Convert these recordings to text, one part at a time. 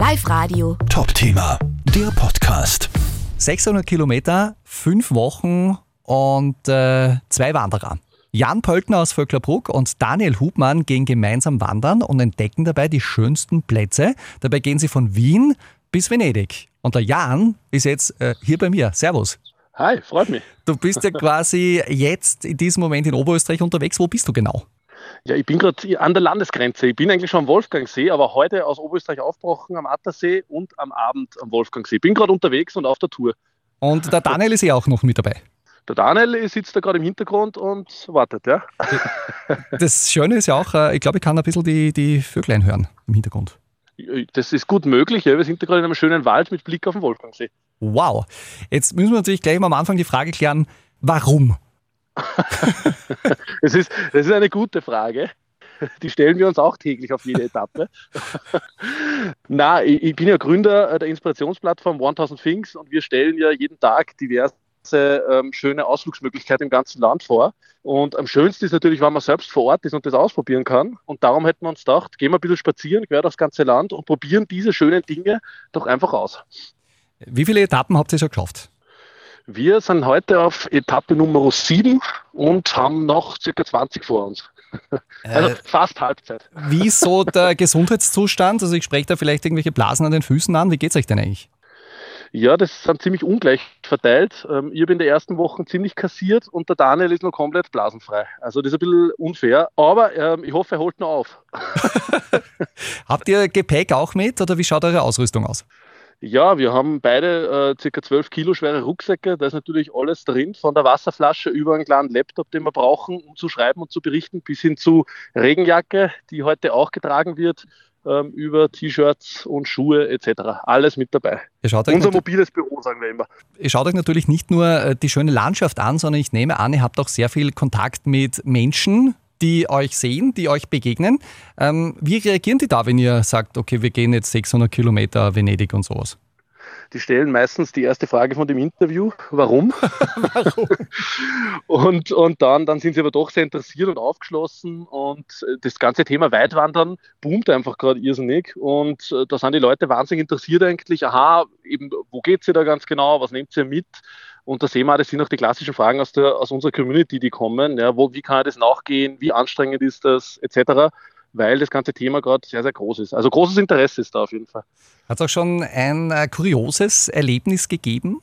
Live Radio. Top-Thema, der Podcast. 600 Kilometer, fünf Wochen und äh, zwei Wanderer. Jan Pöltner aus Vöcklerbruck und Daniel Hubmann gehen gemeinsam wandern und entdecken dabei die schönsten Plätze. Dabei gehen sie von Wien bis Venedig. Und der Jan ist jetzt äh, hier bei mir. Servus. Hi, freut mich. Du bist ja quasi jetzt in diesem Moment in Oberösterreich unterwegs. Wo bist du genau? Ja, ich bin gerade an der Landesgrenze. Ich bin eigentlich schon am Wolfgangsee, aber heute aus Oberösterreich aufgebrochen am Attersee und am Abend am Wolfgangsee. Bin gerade unterwegs und auf der Tour. Und der Daniel ist ja auch noch mit dabei. Der Daniel sitzt da gerade im Hintergrund und wartet, ja. Das Schöne ist ja auch, äh, ich glaube, ich kann ein bisschen die, die Vöglein hören im Hintergrund. Das ist gut möglich, ja. Wir sind da gerade in einem schönen Wald mit Blick auf den Wolfgangsee. Wow. Jetzt müssen wir natürlich gleich mal am Anfang die Frage klären, warum? das, ist, das ist eine gute Frage. Die stellen wir uns auch täglich auf jede Etappe. Na, ich, ich bin ja Gründer der Inspirationsplattform 1000 Things und wir stellen ja jeden Tag diverse ähm, schöne Ausflugsmöglichkeiten im ganzen Land vor. Und am schönsten ist natürlich, wenn man selbst vor Ort ist und das ausprobieren kann. Und darum hätten wir uns gedacht, gehen wir ein bisschen spazieren, quer das ganze Land und probieren diese schönen Dinge doch einfach aus. Wie viele Etappen habt ihr schon geschafft? Wir sind heute auf Etappe Nummer 7 und haben noch circa 20 vor uns. Also äh, fast Halbzeit. Wie ist so der Gesundheitszustand? Also ich spreche da vielleicht irgendwelche Blasen an den Füßen an. Wie geht es euch denn eigentlich? Ja, das sind ziemlich ungleich verteilt. Ähm, ich habe in den ersten Wochen ziemlich kassiert und der Daniel ist noch komplett blasenfrei. Also das ist ein bisschen unfair, aber ähm, ich hoffe, er holt noch auf. Habt ihr Gepäck auch mit oder wie schaut eure Ausrüstung aus? Ja, wir haben beide äh, circa 12 Kilo schwere Rucksäcke. Da ist natürlich alles drin, von der Wasserflasche über einen kleinen Laptop, den wir brauchen, um zu schreiben und zu berichten, bis hin zu Regenjacke, die heute auch getragen wird, ähm, über T-Shirts und Schuhe etc. Alles mit dabei. Unser mobiles Büro, sagen wir immer. Ihr schaut euch natürlich nicht nur äh, die schöne Landschaft an, sondern ich nehme an, ihr habt auch sehr viel Kontakt mit Menschen, die euch sehen, die euch begegnen. Ähm, wie reagieren die da, wenn ihr sagt, okay, wir gehen jetzt 600 Kilometer Venedig und sowas? Die stellen meistens die erste Frage von dem Interview, warum? warum? und und dann, dann sind sie aber doch sehr interessiert und aufgeschlossen und das ganze Thema Weitwandern boomt einfach gerade irrsinnig und äh, da sind die Leute wahnsinnig interessiert eigentlich, aha, eben, wo geht sie da ganz genau, was nehmt ihr mit? Und da sehen wir, das sind auch die klassischen Fragen aus, der, aus unserer Community, die kommen. Ja, wo, wie kann ich das nachgehen? Wie anstrengend ist das? Etc. Weil das ganze Thema gerade sehr, sehr groß ist. Also großes Interesse ist da auf jeden Fall. Hat es auch schon ein äh, kurioses Erlebnis gegeben?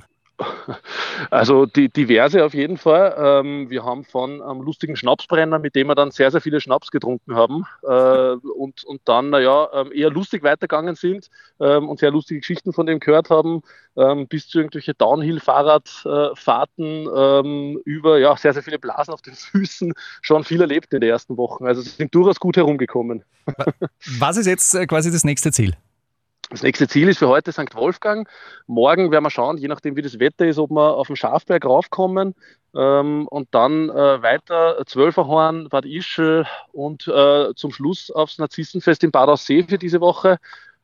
Also die, diverse auf jeden Fall. Ähm, wir haben von einem lustigen Schnapsbrenner, mit dem wir dann sehr, sehr viele Schnaps getrunken haben äh, und, und dann naja, ähm, eher lustig weitergegangen sind ähm, und sehr lustige Geschichten von dem gehört haben, ähm, bis zu irgendwelche Downhill-Fahrradfahrten ähm, über ja, sehr, sehr viele Blasen auf den Füßen schon viel erlebt in den ersten Wochen. Also sie sind durchaus gut herumgekommen. Was ist jetzt äh, quasi das nächste Ziel? Das nächste Ziel ist für heute St. Wolfgang. Morgen werden wir schauen, je nachdem wie das Wetter ist, ob wir auf den Schafberg raufkommen ähm, und dann äh, weiter Zwölferhorn, Bad Ischl und äh, zum Schluss aufs Narzissenfest in Bad Aussee für diese Woche.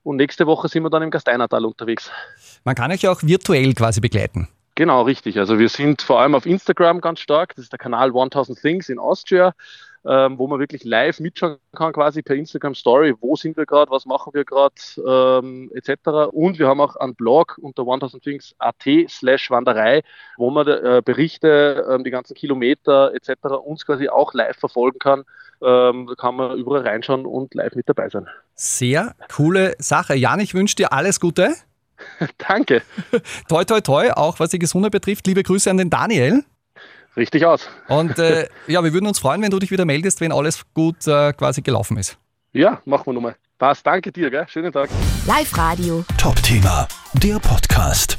Und nächste Woche sind wir dann im Gasteinertal unterwegs. Man kann euch auch virtuell quasi begleiten. Genau, richtig. Also wir sind vor allem auf Instagram ganz stark. Das ist der Kanal 1000 Things in Austria ähm, wo man wirklich live mitschauen kann, quasi per Instagram Story, wo sind wir gerade, was machen wir gerade, ähm, etc. Und wir haben auch einen Blog unter 1000things.at slash Wanderei, wo man äh, Berichte, ähm, die ganzen Kilometer etc. uns quasi auch live verfolgen kann. Ähm, da kann man überall reinschauen und live mit dabei sein. Sehr coole Sache. Jan, ich wünsche dir alles Gute. Danke. toi, toi, toi, auch was die Gesundheit betrifft. Liebe Grüße an den Daniel. Richtig aus. Und äh, ja, wir würden uns freuen, wenn du dich wieder meldest, wenn alles gut äh, quasi gelaufen ist. Ja, machen wir nochmal. Passt. Danke dir, gell? Schönen Tag. Live Radio. Top-Thema, der Podcast.